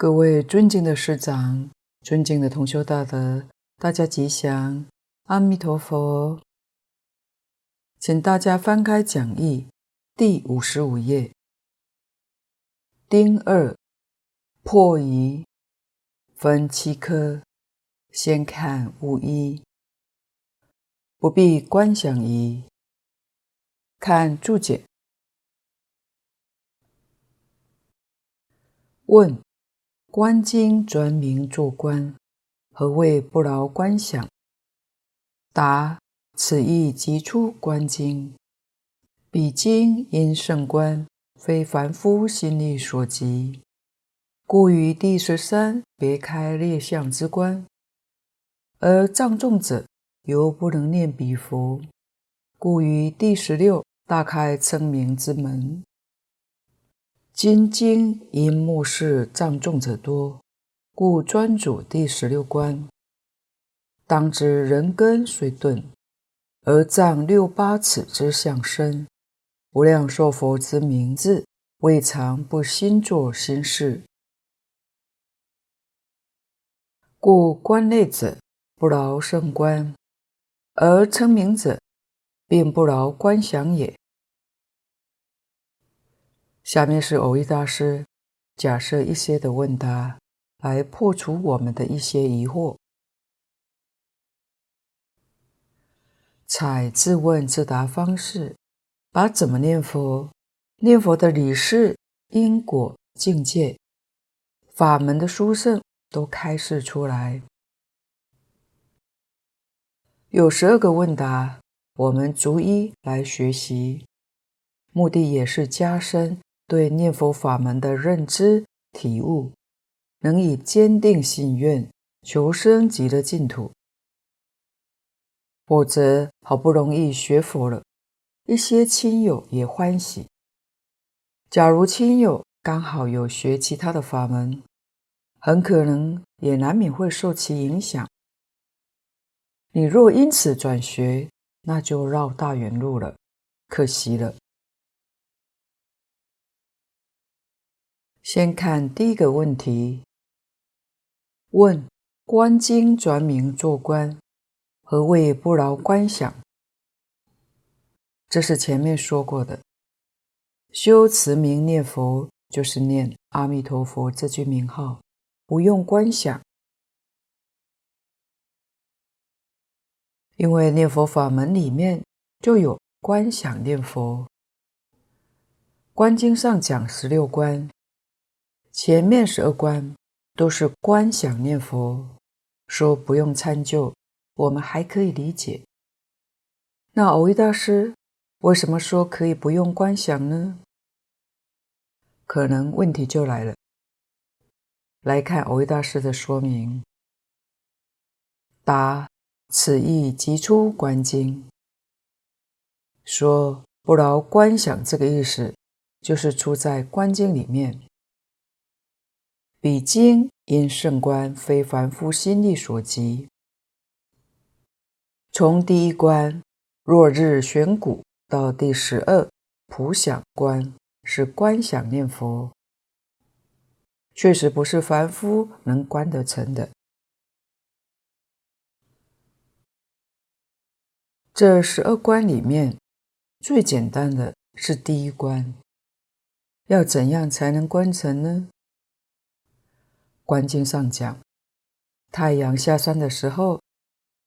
各位尊敬的师长，尊敬的同修大德，大家吉祥，阿弥陀佛。请大家翻开讲义第五十五页，丁二破疑分七科，先看戊一，不必观想疑，看注解。问。观经专名作观，何谓不劳观想？答：此意即出观经。彼经因圣观，非凡夫心力所及，故于第十三别开列相之观，而藏众者犹不能念彼佛，故于第十六大开称名之门。今经因目视障重者多，故专主第十六观。当知人根虽钝，而障六八尺之相深，无量寿佛之名字，未尝不心作心事。故观内者不劳胜观，而称名者并不劳观想也。下面是蕅益大师假设一些的问答，来破除我们的一些疑惑。采自问自答方式，把怎么念佛、念佛的理事、因果、境界、法门的殊胜都开示出来。有十二个问答，我们逐一来学习，目的也是加深。对念佛法门的认知体悟，能以坚定信愿求生极乐净土。否则，好不容易学佛了，一些亲友也欢喜。假如亲友刚好有学其他的法门，很可能也难免会受其影响。你若因此转学，那就绕大远路了，可惜了。先看第一个问题：问观经转名作观，何谓不劳观想？这是前面说过的，修持名念佛就是念阿弥陀佛这句名号，不用观想，因为念佛法门里面就有观想念佛。观经上讲十六观。前面十二观都是观想念佛，说不用参究，我们还可以理解。那蕅益大师为什么说可以不用观想呢？可能问题就来了。来看蕅益大师的说明：答：此意即出观经，说不劳观想这个意思，就是出在观经里面。彼经因圣观，非凡夫心力所及。从第一观落日悬鼓到第十二普想观，是观想念佛，确实不是凡夫能观得成的。这十二观里面，最简单的是第一观，要怎样才能观成呢？观经上讲，太阳下山的时候，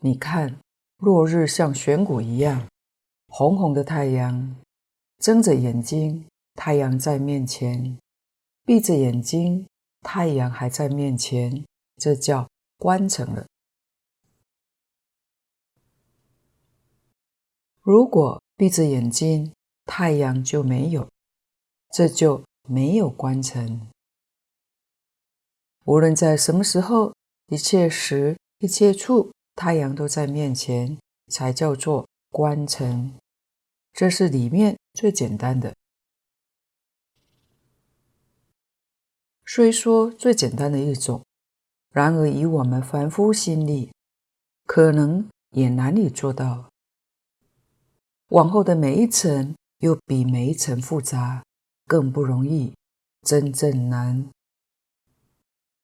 你看落日像悬鼓一样，红红的太阳，睁着眼睛，太阳在面前；闭着眼睛，太阳还在面前，这叫观成了。如果闭着眼睛，太阳就没有，这就没有观成。无论在什么时候，一切时、一切处，太阳都在面前，才叫做观成。这是里面最简单的。虽说最简单的一种，然而以我们凡夫心力，可能也难以做到。往后的每一层，又比每一层复杂，更不容易，真正难。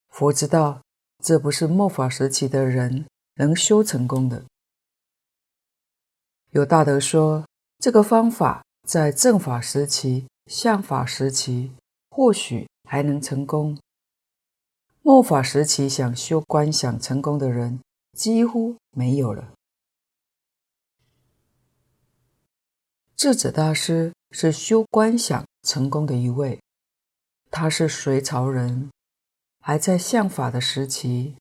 佛知道这不是末法时期的人能修成功的。有大德说，这个方法在正法时期、相法时期或许还能成功。末法时期想修观想成功的人几乎没有了。智者大师是修观想成功的一位，他是隋朝人，还在相法的时期。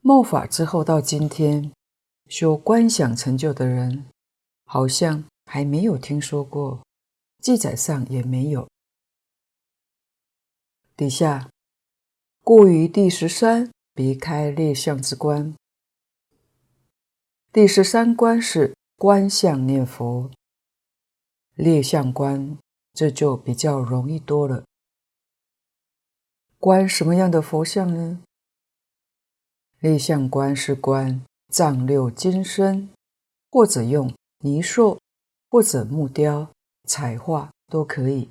末法之后到今天，修观想成就的人，好像还没有听说过，记载上也没有。底下，故于第十三别开列相之观。第十三观是观相念佛，列相观这就比较容易多了。观什么样的佛像呢？立相观是观丈六金身，或者用泥塑，或者木雕、彩画都可以，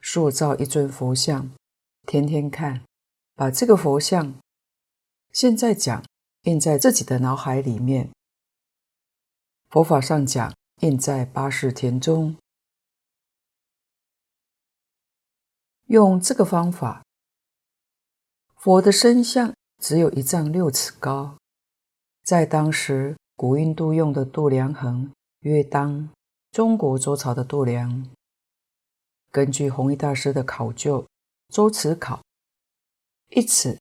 塑造一尊佛像。天天看，把这个佛像，现在讲印在自己的脑海里面。佛法上讲，印在八识田中。用这个方法，佛的身像只有一丈六尺高，在当时古印度用的度量衡约当中国周朝的度量。根据弘一大师的考究。周尺考，一尺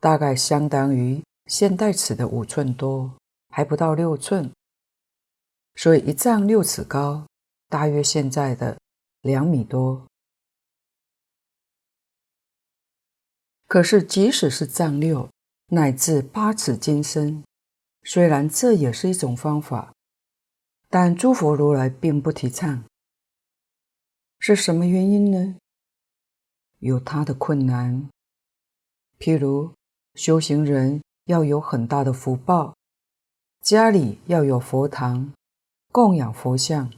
大概相当于现代尺的五寸多，还不到六寸，所以一丈六尺高，大约现在的两米多。可是即使是丈六，乃至八尺金身，虽然这也是一种方法，但诸佛如来并不提倡。是什么原因呢？有他的困难，譬如修行人要有很大的福报，家里要有佛堂，供养佛像，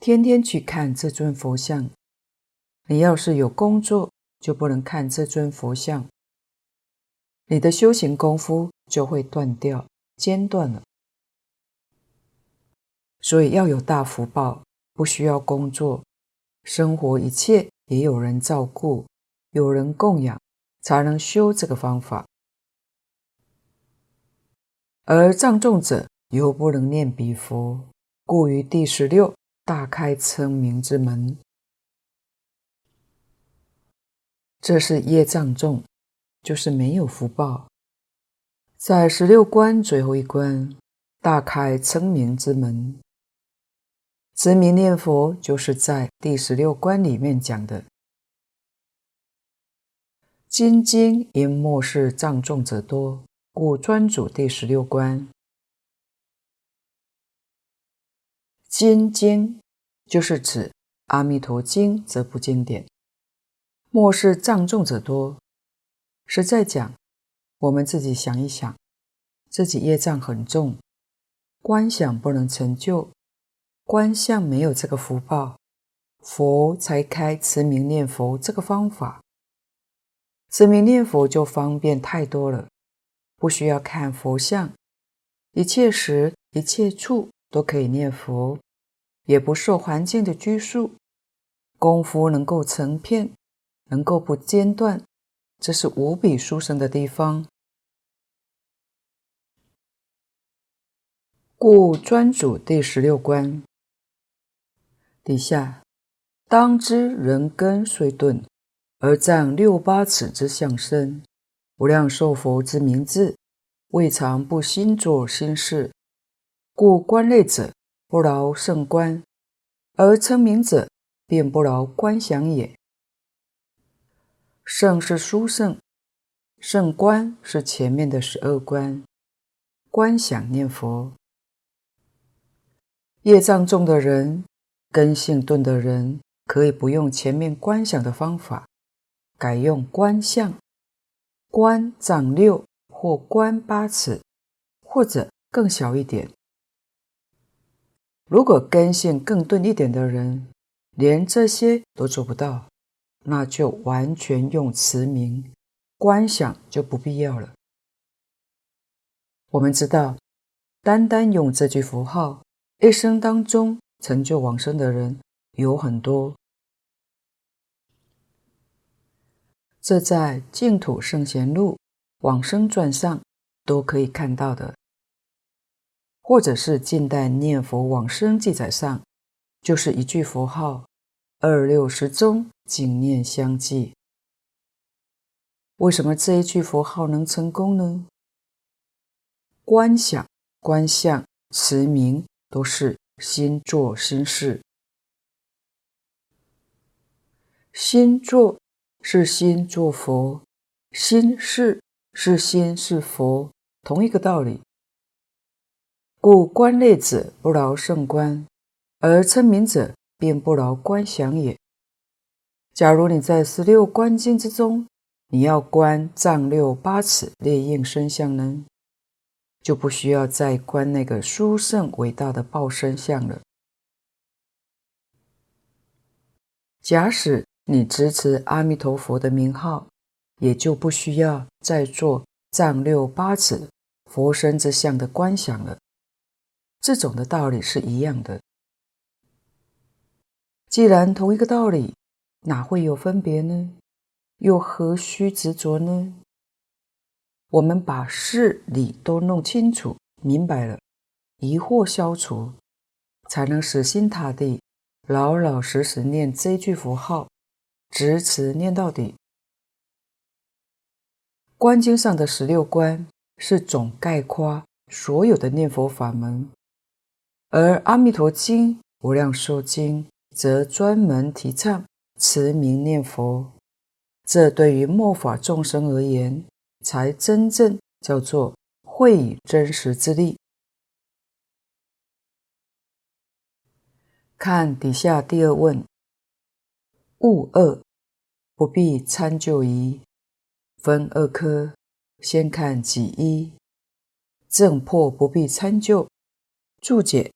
天天去看这尊佛像。你要是有工作，就不能看这尊佛像，你的修行功夫就会断掉，间断了。所以要有大福报，不需要工作，生活一切。也有人照顾，有人供养，才能修这个方法。而藏众者又不能念彼佛，故于第十六大开称名之门。这是业障重，就是没有福报。在十六关最后一关，大开称名之门。持名念佛就是在第十六关里面讲的。金经因末世藏众者多，故专主第十六关。金经就是指《阿弥陀经》这部经典。末世藏重者多，实在讲，我们自己想一想，自己业障很重，观想不能成就。观相没有这个福报，佛才开持名念佛这个方法。持名念佛就方便太多了，不需要看佛像，一切时一切处都可以念佛，也不受环境的拘束，功夫能够成片，能够不间断，这是无比殊胜的地方。故专主第十六关。底下，当知人根虽钝，而丈六八尺之相身，无量寿佛之名字，未尝不心作心事。故观类者不劳胜观，而称名者便不劳观想也。胜是殊胜，圣观是前面的十二观，观想念佛，业障重的人。根性钝的人可以不用前面观想的方法，改用观相，观丈六或观八尺，或者更小一点。如果根性更钝一点的人，连这些都做不到，那就完全用持名，观想就不必要了。我们知道，单单用这句符号，一生当中成就往生的人有很多。这在《净土圣贤录》《往生传》上都可以看到的，或者是近代念佛往生记载上，就是一句符号，二六十中净念相继。为什么这一句符号能成功呢？观想、观相、持名，都是心作心事。心作是心作佛，心事是心是佛，同一个道理。故观类者不劳胜观，而称名者便不劳观想也。假如你在十六观经之中，你要观丈六八尺烈焰身相呢？就不需要再观那个殊胜伟大的报身相了。假使你支持阿弥陀佛的名号，也就不需要再做丈六八尺佛身之相的观想了。这种的道理是一样的。既然同一个道理，哪会有分别呢？又何须执着呢？我们把事理都弄清楚、明白了，疑惑消除，才能死心塌地、老老实实念这句符号，直持念到底。观经上的十六观是总概括所有的念佛法门，而《阿弥陀经》《无量寿经》则专门提倡持名念佛。这对于末法众生而言，才真正叫做会以真实之力。看底下第二问：悟二不必参就疑，分二科，先看己一，正破不必参就。注解：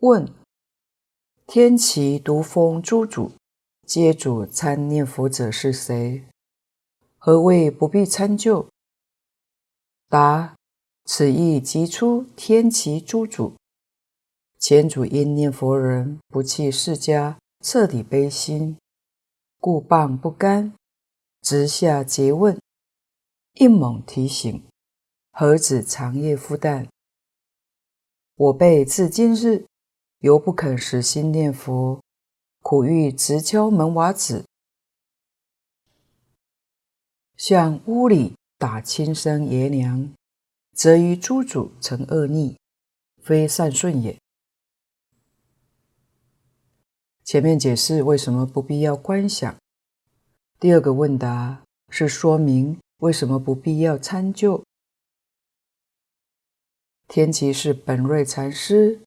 问天齐、毒蜂诸主。皆主参念佛者是谁？何谓不必参就？答：此意即出天齐诸主。前主因念佛人不弃释迦，彻底悲心，故谤不甘，直下诘问，应猛提醒，何止长夜复旦？我辈至今日犹不肯死心念佛。苦欲直敲门瓦子，向屋里打亲生爷娘，则于诸主成恶逆，非善顺也。前面解释为什么不必要观想，第二个问答是说明为什么不必要参究。天齐是本瑞禅师。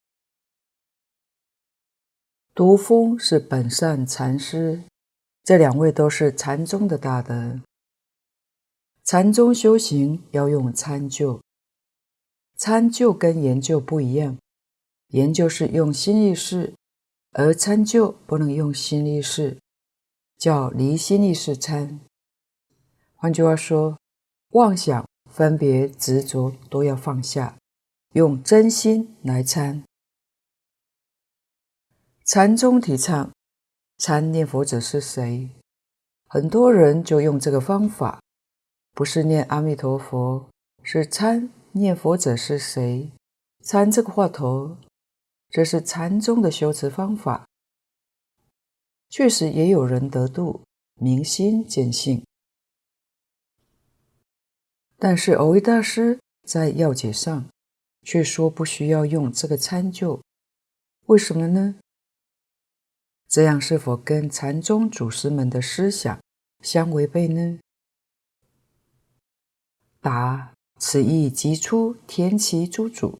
毒蜂是本善禅师，这两位都是禅宗的大德。禅宗修行要用参究，参究跟研究不一样，研究是用心意识，而参究不能用心意识，叫离心意识参。换句话说，妄想、分别、执着都要放下，用真心来参。禅宗提倡参念佛者是谁？很多人就用这个方法，不是念阿弥陀佛，是参念佛者是谁？参这个话头，这是禅宗的修持方法。确实也有人得度，明心见性。但是蕅益大师在要解上却说不需要用这个参就，为什么呢？这样是否跟禅宗祖师们的思想相违背呢？答：此意即出天齐诸主。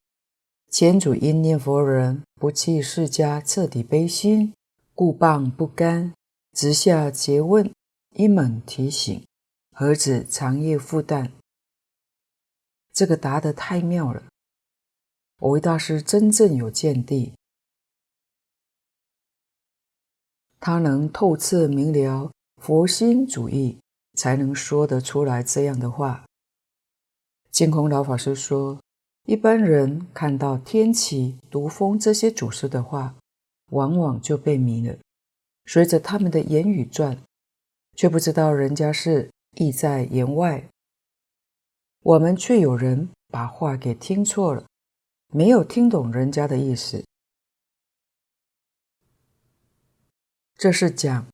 前祖因念佛人不弃释迦，彻底悲心，故谤不甘，直下诘问，一猛提醒，何止长夜复诞？这个答得太妙了！蕅益大师真正有见地。他能透彻明了佛心主义，才能说得出来这样的话。净空老法师说，一般人看到天启、毒风这些祖师的话，往往就被迷了，随着他们的言语转，却不知道人家是意在言外。我们却有人把话给听错了，没有听懂人家的意思。这是讲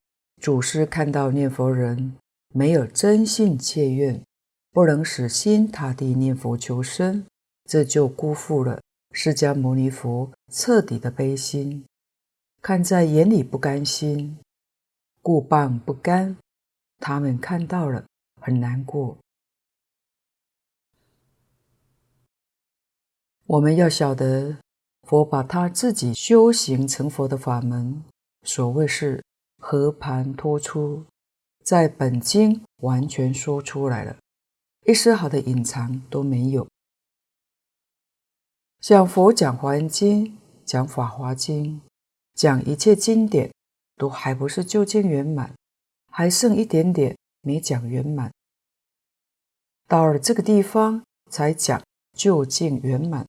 祖师看到念佛人没有真信切愿，不能死心塌地念佛求生，这就辜负了释迦牟尼佛彻底的悲心，看在眼里不甘心，故谤不甘。他们看到了很难过。我们要晓得，佛把他自己修行成佛的法门。所谓是和盘托出，在本经完全说出来了，一丝毫的隐藏都没有。像佛讲《华严经》、讲《法华经》、讲一切经典，都还不是究竟圆满，还剩一点点没讲圆满。到了这个地方，才讲究竟圆满。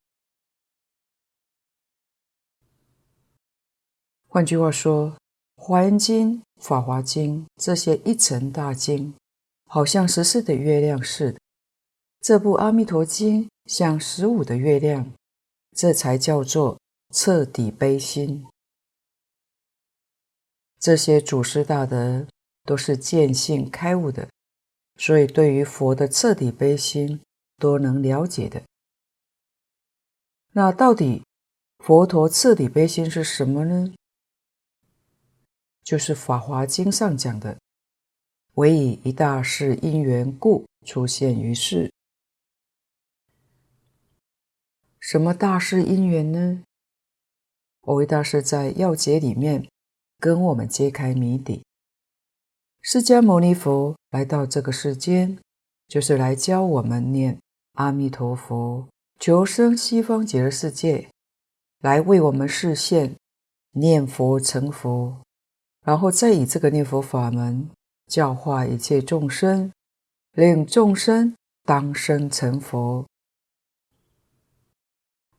换句话说，《华严经》《法华经》这些一层大经，好像十四的月亮似的；这部《阿弥陀经》像十五的月亮，这才叫做彻底悲心。这些祖师大德都是见性开悟的，所以对于佛的彻底悲心都能了解的。那到底佛陀彻底悲心是什么呢？就是《法华经》上讲的，唯以一大事因缘故出现于世。什么大事因缘呢？蕅益大师在要解里面跟我们揭开谜底。释迦牟尼佛来到这个世间，就是来教我们念阿弥陀佛，求生西方极乐世界，来为我们示现念佛成佛。然后再以这个念佛法门教化一切众生，令众生当生成佛。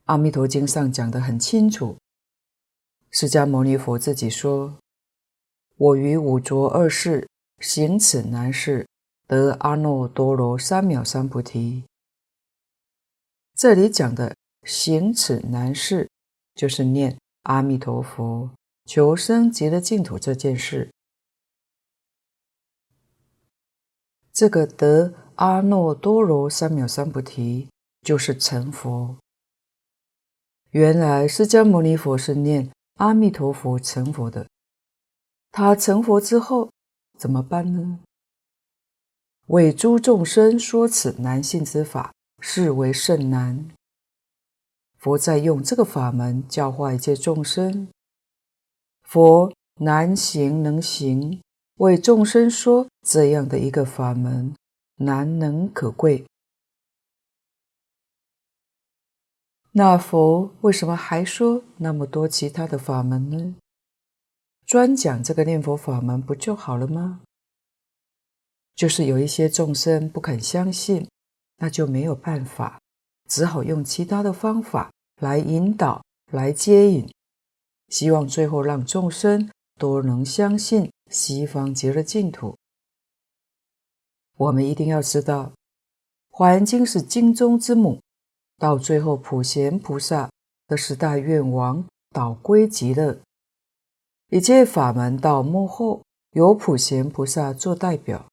阿弥陀经上讲得很清楚，释迦牟尼佛自己说：“我于五浊恶世行此难事，得阿耨多罗三藐三菩提。”这里讲的行此难事，就是念阿弥陀佛。求生极乐净土这件事，这个得阿耨多罗三藐三菩提就是成佛。原来释迦牟尼佛是念阿弥陀佛成佛的，他成佛之后怎么办呢？为诸众生说此难信之法，是为甚难。佛在用这个法门教化一切众生。佛难行能行，为众生说这样的一个法门，难能可贵。那佛为什么还说那么多其他的法门呢？专讲这个念佛法门不就好了吗？就是有一些众生不肯相信，那就没有办法，只好用其他的方法来引导、来接引。希望最后让众生都能相信西方极乐净土。我们一定要知道，《华严经》是经中之母，到最后普贤菩萨的十大愿王导归极乐，一切法门到幕后由普贤菩萨做代表，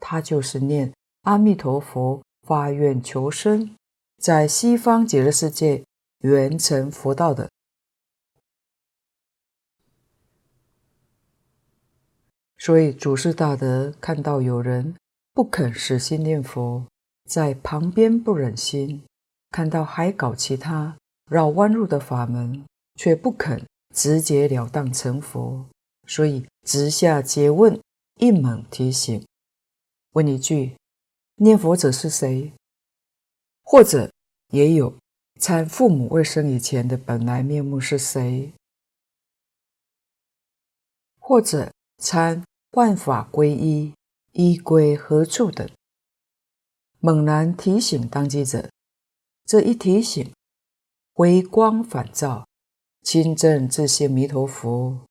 他就是念阿弥陀佛发愿求生，在西方极乐世界圆成佛道的。所以，祖师大德看到有人不肯死心念佛，在旁边不忍心；看到还搞其他绕弯路的法门，却不肯直截了当成佛，所以直下詰问，一猛提醒，问一句：念佛者是谁？或者也有参父母未生以前的本来面目是谁？或者参万法归一，一归何处等，猛然提醒当机者，这一提醒，回光返照，亲证自性弥陀佛。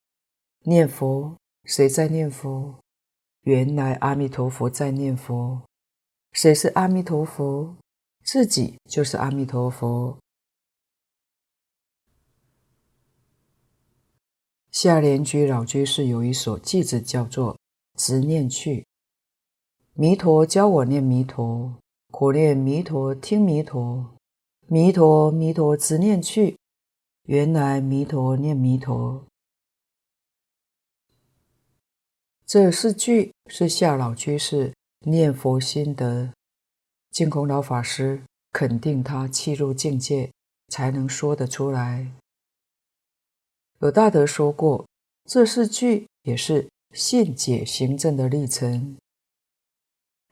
念佛，谁在念佛？原来阿弥陀佛在念佛。谁是阿弥陀佛？自己就是阿弥陀佛。下莲居老居士有一首偈子，叫做“执念去”。弥陀教我念弥陀，苦念弥陀听弥陀，弥陀弥陀执念去，原来弥陀念弥陀。这四句是下老居士念佛心得，净空老法师肯定他契入境界才能说得出来。有大德说过，这四句也是信解行证的历程。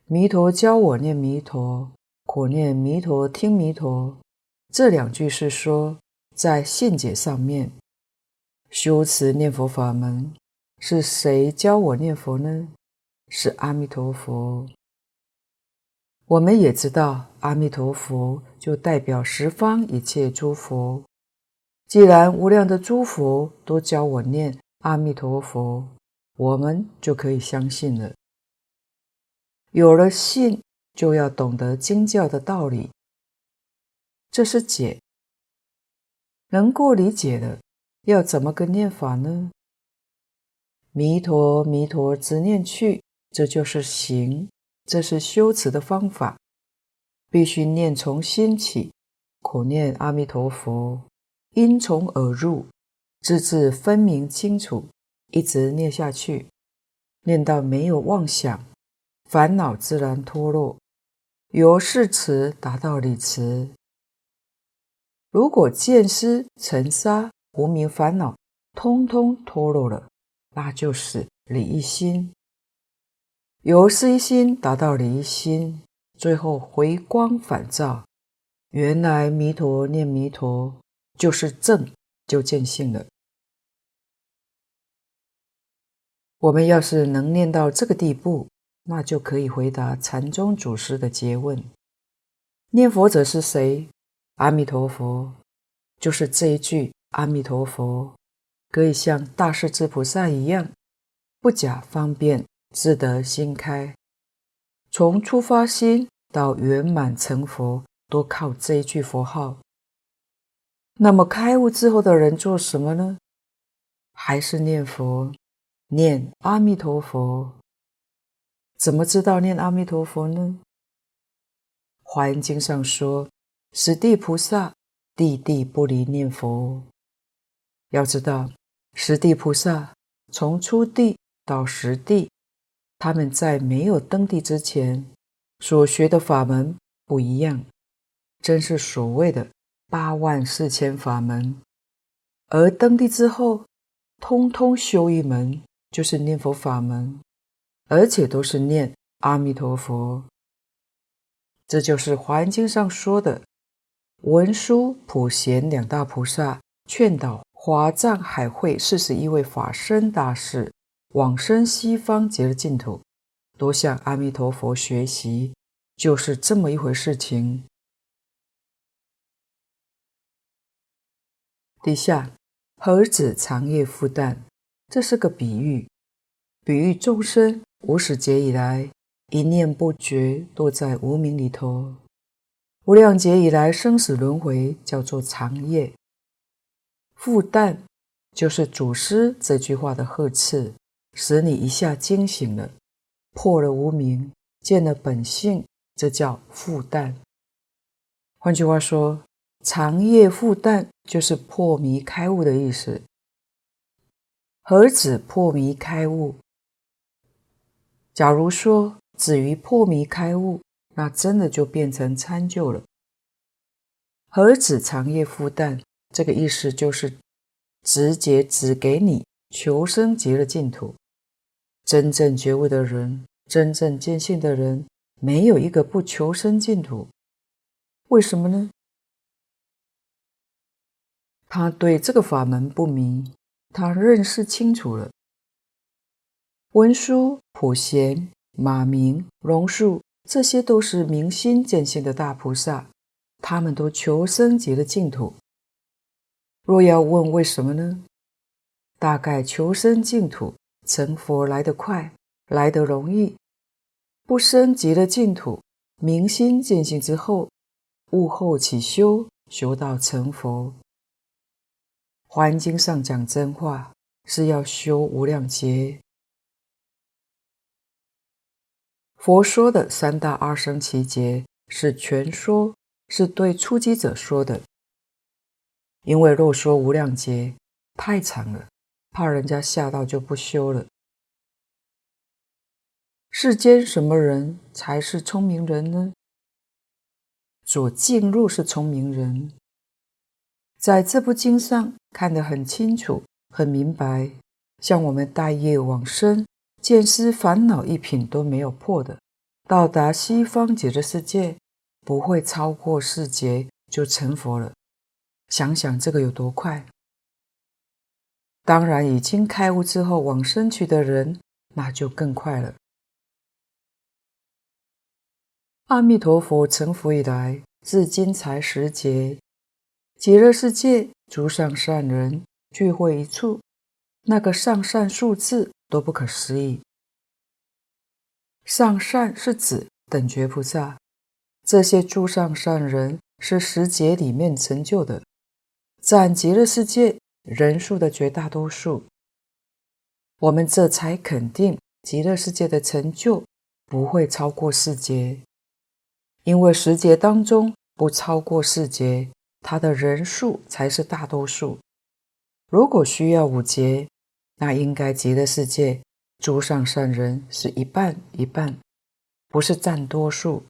弥陀教我念弥陀，苦念弥陀听弥陀，这两句是说在信解上面修持念佛法门。是谁教我念佛呢？是阿弥陀佛。我们也知道，阿弥陀佛就代表十方一切诸佛。既然无量的诸佛都教我念阿弥陀佛，我们就可以相信了。有了信，就要懂得经教的道理，这是解。能够理解的，要怎么个念法呢？弥陀，弥陀，直念去，这就是行，这是修持的方法，必须念从心起，苦念阿弥陀佛，因从而入，字字分明清楚，一直念下去，念到没有妄想，烦恼自然脱落，由事持达到理词。如果见思尘沙无明烦恼，通通脱落了。那就是理一心，由事一心达到理一心，最后回光返照，原来弥陀念弥陀就是正，就见性了。我们要是能念到这个地步，那就可以回答禅宗祖师的诘问：念佛者是谁？阿弥陀佛，就是这一句阿弥陀佛。可以像大势至菩萨一样，不假方便，自得心开。从初发心到圆满成佛，都靠这一句佛号。那么开悟之后的人做什么呢？还是念佛，念阿弥陀佛。怎么知道念阿弥陀佛呢？《华严经》上说：“十地菩萨，地地不离念佛。”要知道。十地菩萨从初地到十地，他们在没有登地之前所学的法门不一样，真是所谓的八万四千法门。而登地之后，通通修一门，就是念佛法门，而且都是念阿弥陀佛。这就是《华严经》上说的文殊、普贤两大菩萨劝导。华藏海会四十一位法身大士往生西方极乐净土，多向阿弥陀佛学习，就是这么一回事情。底下何止长夜复旦，这是个比喻，比喻众生无始劫以来一念不觉堕在无明里头，无量劫以来生死轮回叫做长夜。复旦就是祖师这句话的呵斥，使你一下惊醒了，破了无明，见了本性，这叫复旦。换句话说，长夜复旦就是破迷开悟的意思。何止破迷开悟？假如说止于破迷开悟，那真的就变成参就了。何止长夜复旦？这个意思就是，直接指给你求生极乐净土。真正觉悟的人，真正见性的人，没有一个不求生净土。为什么呢？他对这个法门不迷，他认识清楚了，文殊、普贤、马明、龙树，这些都是明心见性的大菩萨，他们都求生极乐净土。若要问为什么呢？大概求生净土，成佛来得快，来得容易；不生极乐净土，明心见性之后，悟后起修，修到成佛。华严经上讲真话，是要修无量劫。佛说的三大阿僧只劫是全说，是对初机者说的。因为若说无量劫太长了，怕人家吓到就不修了。世间什么人才是聪明人呢？所进入是聪明人。在这部经上看得很清楚、很明白，像我们大业往生，见思烦恼一品都没有破的，到达西方极乐世界，不会超过四劫就成佛了。想想这个有多快！当然，已经开悟之后往生去的人，那就更快了。阿弥陀佛成佛以来，至今才十劫。极乐世界诸上善人聚会一处，那个上善数字都不可思议。上善是指等觉菩萨，这些诸上善人是十劫里面成就的，占极乐世界人数的绝大多数，我们这才肯定极乐世界的成就不会超过四劫，因为十劫当中不超过四劫，它的人数才是大多数。如果需要五劫，那应该极乐世界诸上善人是一半一半，不是占多数，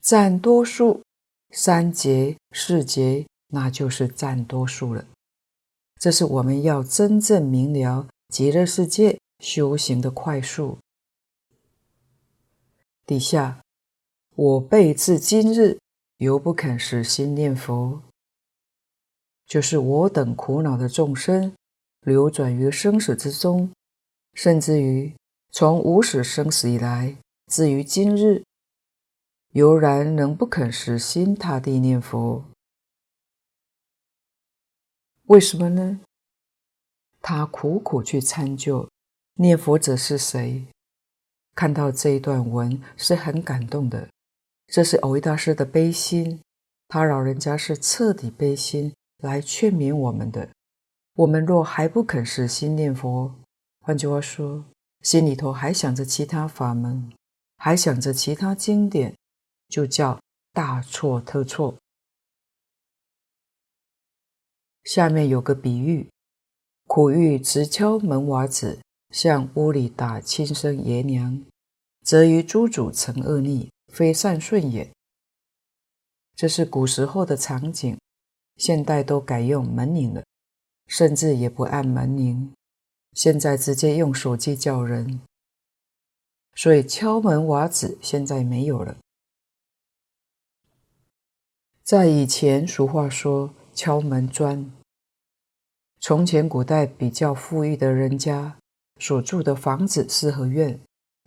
占多数三劫四劫。那就是占多数了。这是我们要真正明了极乐世界修行的快速。底下，我辈至今日犹不肯死心念佛，就是我等苦恼的众生，流转于生死之中，甚至于从无始生死以来，至于今日，犹然仍不肯死心塌地念佛。为什么呢？他苦苦去参究念佛者是谁，看到这一段文是很感动的。这是蕅益大师的悲心，他老人家是彻底悲心来劝勉我们的。我们若还不肯死心念佛，换句话说，心里头还想着其他法门，还想着其他经典，就叫大错特错。下面有个比喻：苦欲直敲门瓦子，向屋里打亲生爷娘，则于诸主成恶逆，非善顺也。这是古时候的场景，现代都改用门铃了，甚至也不按门铃，现在直接用手机叫人。所以敲门瓦子现在没有了。在以前，俗话说。敲门砖。从前古代比较富裕的人家所住的房子四合院，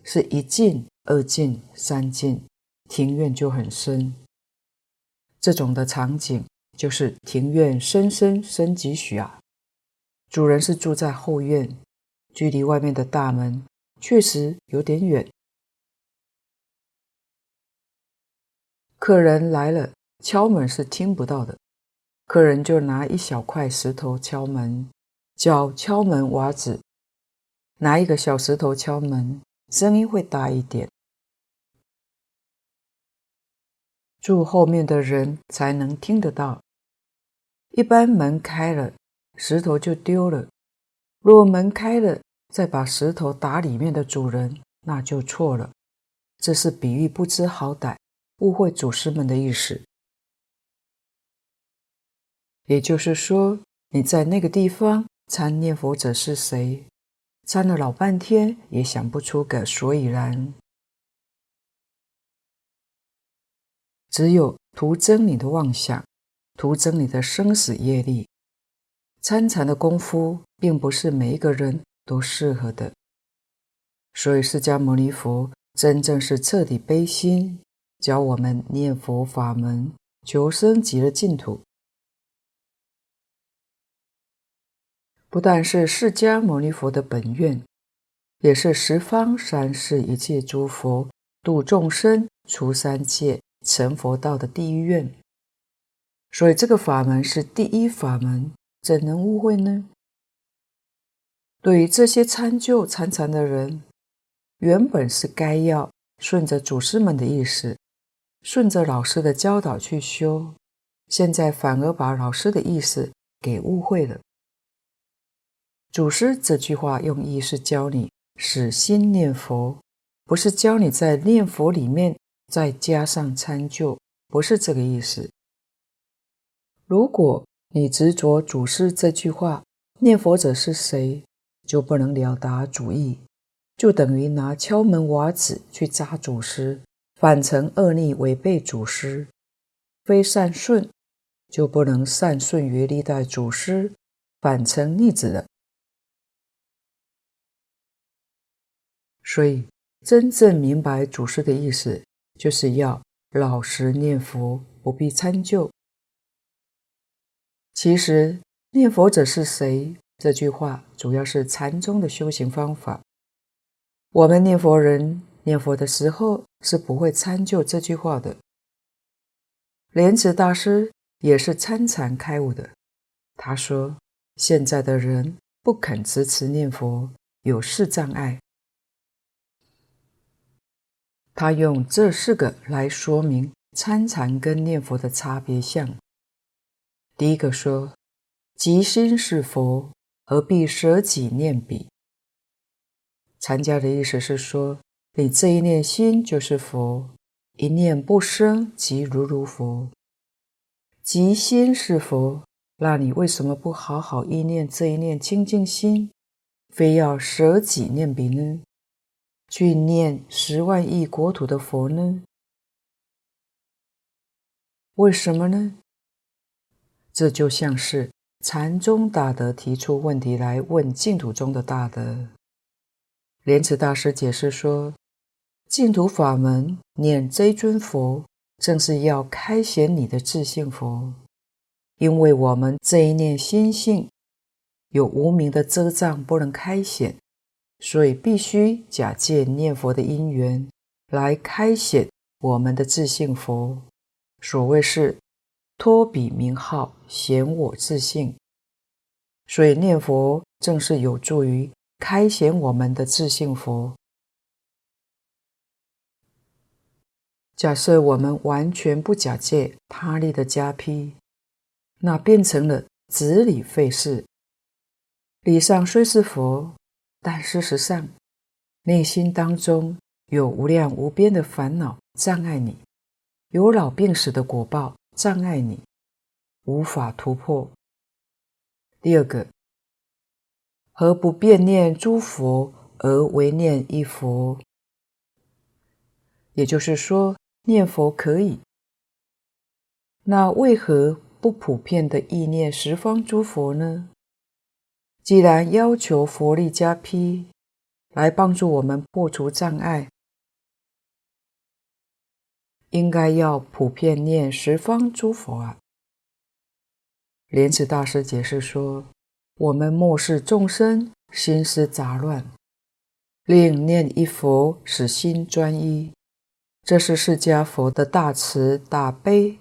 是一进、二进、三进，庭院就很深。这种的场景就是庭院深深深几许啊。主人是住在后院，距离外面的大门确实有点远。客人来了，敲门是听不到的。客人就拿一小块石头敲门，叫敲门瓦子。拿一个小石头敲门，声音会大一点，住后面的人才能听得到。一般门开了，石头就丢了；若门开了，再把石头打里面的主人，那就错了。这是比喻不知好歹、误会祖师们的意思。也就是说，你在那个地方参念佛者是谁，参了老半天也想不出个所以然，只有徒增你的妄想，徒增你的生死业力。参禅的功夫并不是每一个人都适合的，所以释迦牟尼佛真正是彻底悲心，教我们念佛法门，求生极乐净土。不但是释迦牟尼佛的本愿，也是十方三世一切诸佛度众生除三界成佛道的第一愿。所以这个法门是第一法门，怎能误会呢？对于这些参究参禅的人，原本是该要顺着祖师们的意思，顺着老师的教导去修，现在反而把老师的意思给误会了。祖师这句话用意是教你使心念佛，不是教你在念佛里面再加上参究，不是这个意思。如果你执着祖师这句话，念佛者是谁，就不能了达主意，就等于拿敲门瓦子去砸祖师，反成恶逆违背祖师，非善顺，就不能善顺于历代祖师，反成逆子了。所以，真正明白祖师的意思，就是要老实念佛，不必参究。其实，念佛者是谁？这句话主要是禅宗的修行方法。我们念佛人念佛的时候是不会参究这句话的。莲池大师也是参禅开悟的。他说：“现在的人不肯支持念佛，有四障碍。”他用这四个来说明参禅跟念佛的差别相。第一个说：“即心是佛，何必舍己念彼？”禅家的意思是说，你这一念心就是佛，一念不生即如如佛。即心是佛，那你为什么不好好意念这一念清净心，非要舍己念彼呢？去念十万亿国土的佛呢？为什么呢？这就像是禅宗大德提出问题来问净土中的大德。莲池大师解释说：净土法门念这尊佛，正是要开显你的自性佛，因为我们这一念心性有无明的遮障，不能开显。所以必须假借念佛的因缘来开显我们的自性佛。所谓是托彼名号显我自性，所以念佛正是有助于开显我们的自性佛。假设我们完全不假借他力的加被，那变成了纸里费事。理上虽是佛。但事实上，内心当中有无量无边的烦恼障碍你，有老病死的果报障碍你，无法突破。第二个，何不遍念诸佛而唯念一佛？也就是说，念佛可以，那为何不普遍的意念十方诸佛呢？既然要求佛力加批来帮助我们破除障碍，应该要普遍念十方诸佛啊。莲池大师解释说：“我们末世众生心思杂乱，令念一佛使心专一，这是释迦佛的大慈大悲，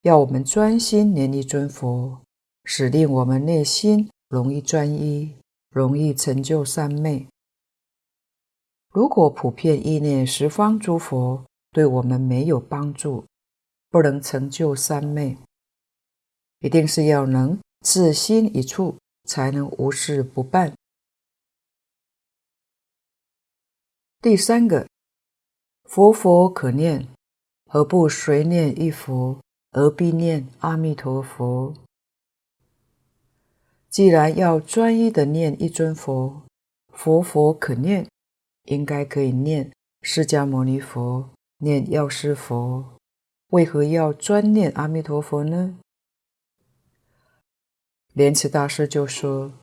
要我们专心念一尊佛，使令我们内心。”容易专一，容易成就三昧。如果普遍意念十方诸佛，对我们没有帮助，不能成就三昧。一定是要能自心一处，才能无事不办。第三个，佛佛可念，何不随念一佛，而必念阿弥陀佛？既然要专一的念一尊佛，佛佛可念，应该可以念释迦牟尼佛，念药师佛，为何要专念阿弥陀佛呢？莲池大师就说：“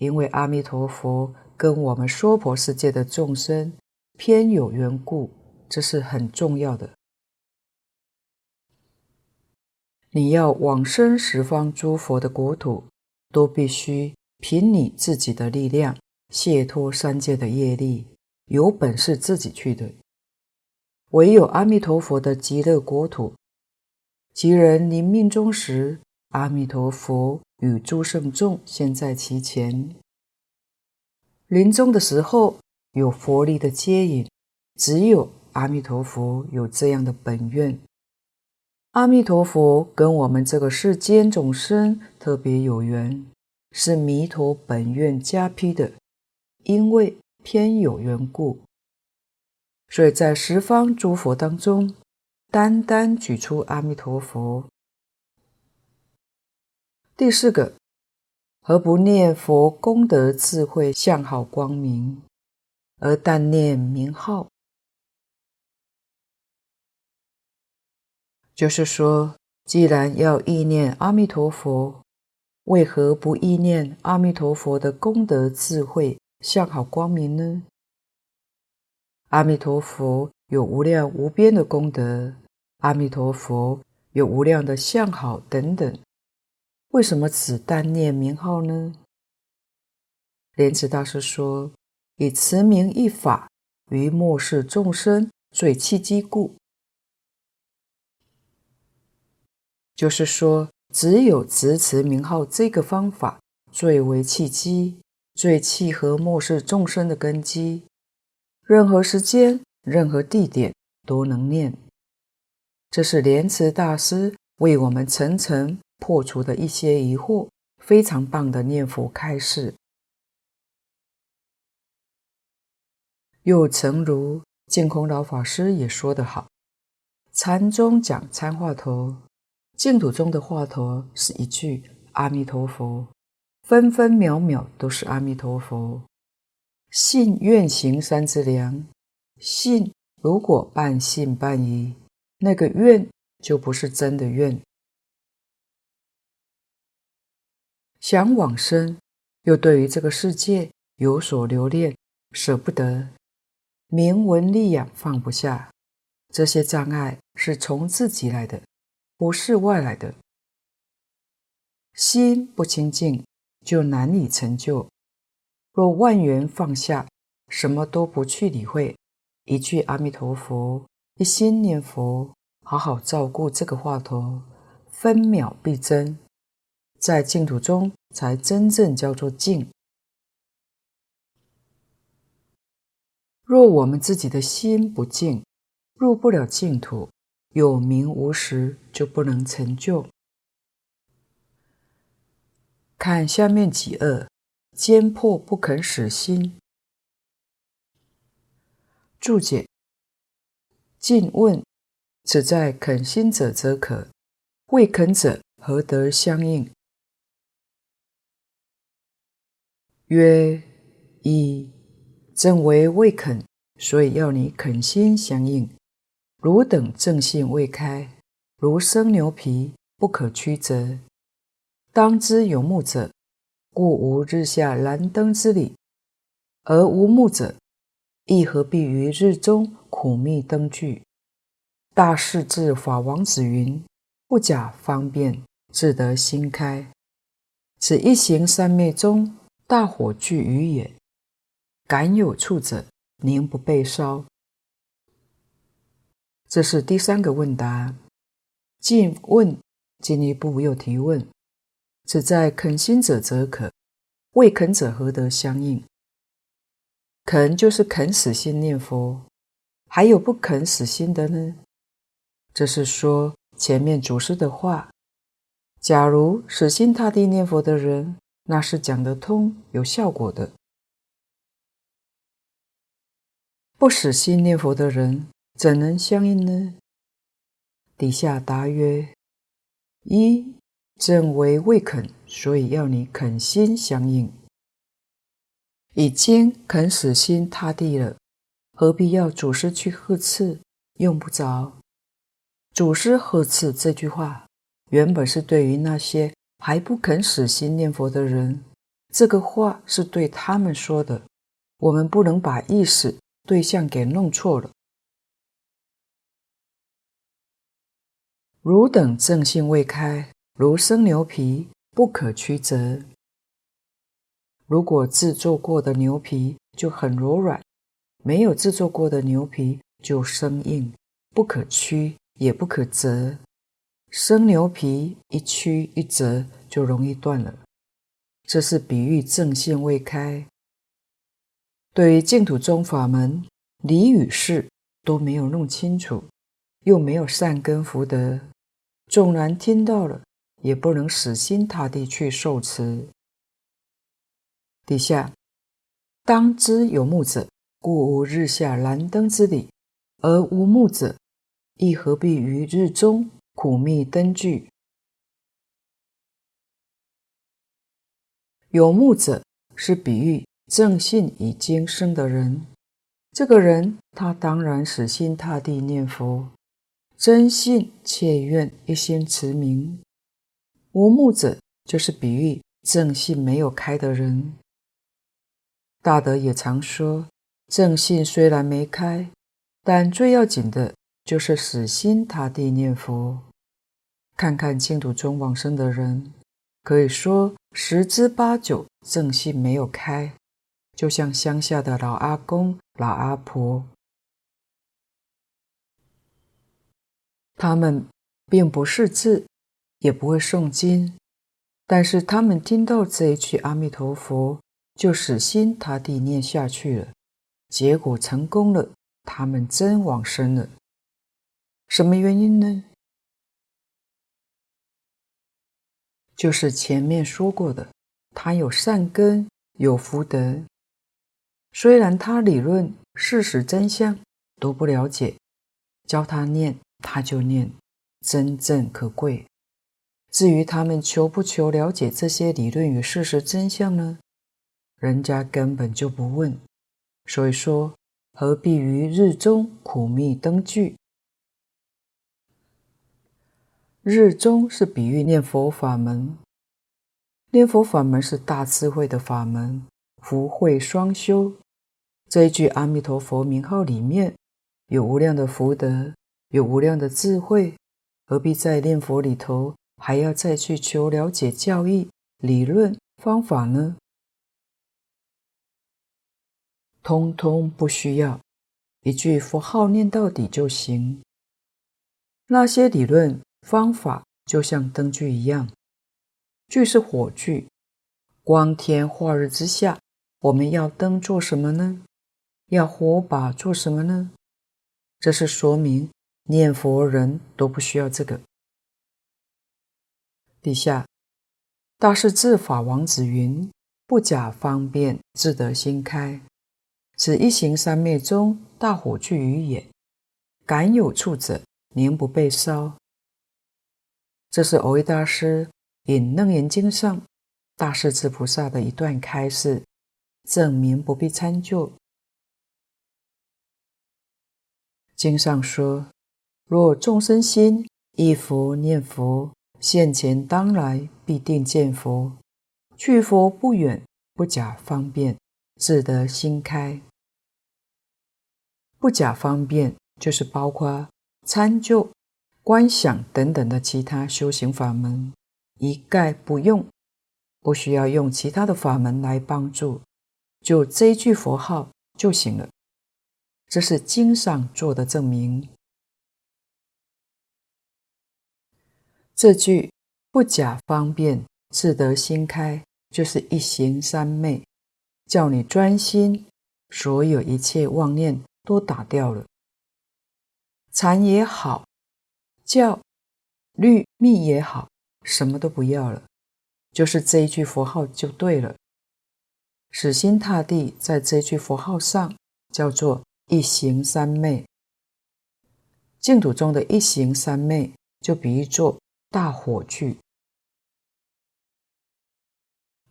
因为阿弥陀佛跟我们娑婆世界的众生偏有缘故，这是很重要的。你要往生十方诸佛的国土，都必须凭你自己的力量，卸脱三界的业力，有本事自己去的。唯有阿弥陀佛的极乐国土，其人临命终时，阿弥陀佛。”与诸圣众现在其前，临终的时候有佛力的接引，只有阿弥陀佛有这样的本愿。阿弥陀佛跟我们这个世间众生特别有缘，是弥陀本愿加被的，因为偏有缘故，所以在十方诸佛当中，单单举出阿弥陀佛。第四个，何不念佛功德智慧相好光明，而但念名号？就是说，既然要意念阿弥陀佛，为何不意念阿弥陀佛的功德智慧相好光明呢？阿弥陀佛有无量无边的功德，阿弥陀佛有无量的相好等等。为什么只单念名号呢？莲池大师说：“以慈名一法于末世众生最契机故。”就是说，只有直持名号这个方法最为契机，最契合末世众生的根基。任何时间、任何地点都能念。这是莲池大师为我们层层。破除的一些疑惑，非常棒的念佛开示。又诚如净空老法师也说得好：禅中讲参话头，净土中的话头是一句阿弥陀佛，分分秒秒都是阿弥陀佛。信愿行三资粮，信如果半信半疑，那个愿就不是真的愿。想往生，又对于这个世界有所留恋，舍不得，名闻利养放不下，这些障碍是从自己来的，不是外来的。心不清净，就难以成就。若万缘放下，什么都不去理会，一句阿弥陀佛，一心念佛，好好照顾这个话头，分秒必争。在净土中，才真正叫做净。若我们自己的心不净，入不了净土，有名无实，就不能成就。看下面几恶，坚迫不肯死心。注解：静问：此在肯心者则可，未肯者何得相应？曰：一正为未肯，所以要你肯心相应。汝等正信未开，如生牛皮，不可曲折。当知有目者，故无日下燃灯之理；而无目者，亦何必于日中苦觅灯具？大势至法王子云：“不假方便，自得心开。”此一行三昧中。大火聚于也，敢有触者，宁不被烧？这是第三个问答。进问进一步又提问：此在肯心者则可，未肯者何得相应？肯就是肯死心念佛，还有不肯死心的呢？这是说前面祖师的话。假如死心塌地念佛的人。那是讲得通、有效果的。不死心念佛的人，怎能相应呢？底下答曰：一正为未肯，所以要你肯心相应。已经肯死心塌地了，何必要祖师去呵斥？用不着。祖师呵斥这句话，原本是对于那些。还不肯死心念佛的人，这个话是对他们说的。我们不能把意思对象给弄错了。汝等正性未开，如生牛皮，不可曲折。如果制作过的牛皮就很柔软，没有制作过的牛皮就生硬，不可曲，也不可折。生牛皮一曲一折就容易断了。这是比喻正性未开。对于净土宗法门，理与事都没有弄清楚，又没有善根福德，纵然听到了，也不能死心塌地去受持。底下，当知有目者，故无日下燃灯之理；而无目者，亦何必于日中苦觅灯具？有目者是比喻正信已经生的人，这个人他当然死心塌地念佛，真信切愿一心持名；无目者就是比喻正信没有开的人。大德也常说，正信虽然没开，但最要紧的就是死心塌地念佛。看看净土中往生的人，可以说十之八九正信没有开，就像乡下的老阿公、老阿婆，他们并不识字，也不会诵经，但是他们听到这一句阿弥陀佛。就死心塌地念下去了，结果成功了，他们真往生了。什么原因呢？就是前面说过的，他有善根，有福德。虽然他理论、事实、真相都不了解，教他念，他就念，真正可贵。至于他们求不求了解这些理论与事实真相呢？人家根本就不问，所以说何必于日中苦觅灯具？日中是比喻念佛法门，念佛法门是大智慧的法门，福慧双修。这一句阿弥陀佛名号里面有无量的福德，有无量的智慧，何必在念佛里头还要再去求了解教义、理论、方法呢？通通不需要，一句佛号念到底就行。那些理论方法就像灯具一样，具是火炬，光天化日之下，我们要灯做什么呢？要火把做什么呢？这是说明念佛人都不需要这个。底下大势至法王子云：“不假方便，自得心开。”此一行三昧中大火聚于也，敢有触者，宁不被烧。这是蕅益大师引《楞严经》上大势至菩萨的一段开示，证明不必参究。经上说：若众生心忆佛念佛，现前当来必定见佛，去佛不远，不假方便，自得心开。不假方便，就是包括参究、观想等等的其他修行法门，一概不用，不需要用其他的法门来帮助，就这一句佛号就行了。这是经上做的证明。这句不假方便，自得心开，就是一行三昧，叫你专心，所有一切妄念。都打掉了，禅也好，教律密也好，什么都不要了，就是这一句佛号就对了。死心塌地在这句佛号上，叫做一行三昧。净土中的一行三昧，就比喻作大火炬。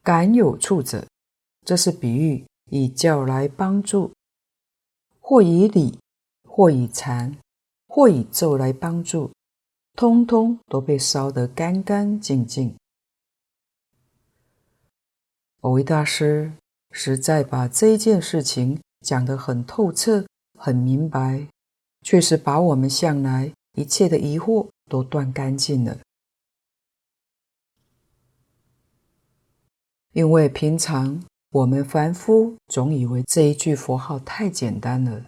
敢有触者，这是比喻以教来帮助。或以理，或以禅，或以咒来帮助，通通都被烧得干干净净。蕅益大师实在把这件事情讲得很透彻、很明白，确实把我们向来一切的疑惑都断干净了。因为平常我们凡夫总以为这一句佛号太简单了，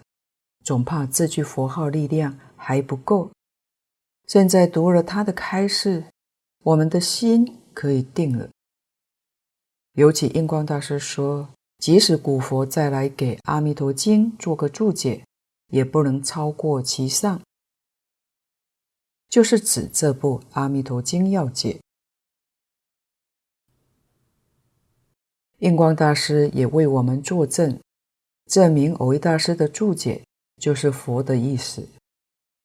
总怕这句佛号力量还不够。现在读了他的开示，我们的心可以定了。尤其印光大师说，即使古佛再来给《阿弥陀经》做个注解，也不能超过其上。就是指这部《阿弥陀经要解》。印光大师也为我们作证，证明蕅益大师的注解就是佛的意思。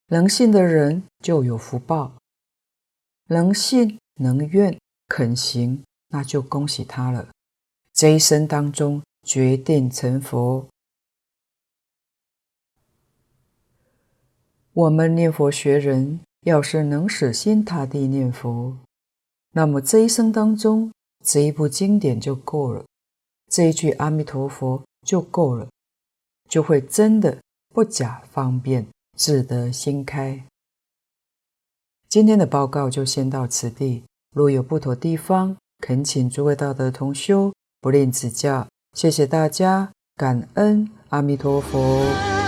能信的人就有福报，能信能愿肯行，那就恭喜他了。这一生当中决定成佛。我们念佛学人，要是能死心塌地念佛，那么这一生当中这一部经典就够了。这一句阿弥陀佛就够了，就会真的不假方便，自得心开。今天的报告就先到此地，若有不妥地方，恳请诸位道德同修不吝指教。谢谢大家，感恩阿弥陀佛。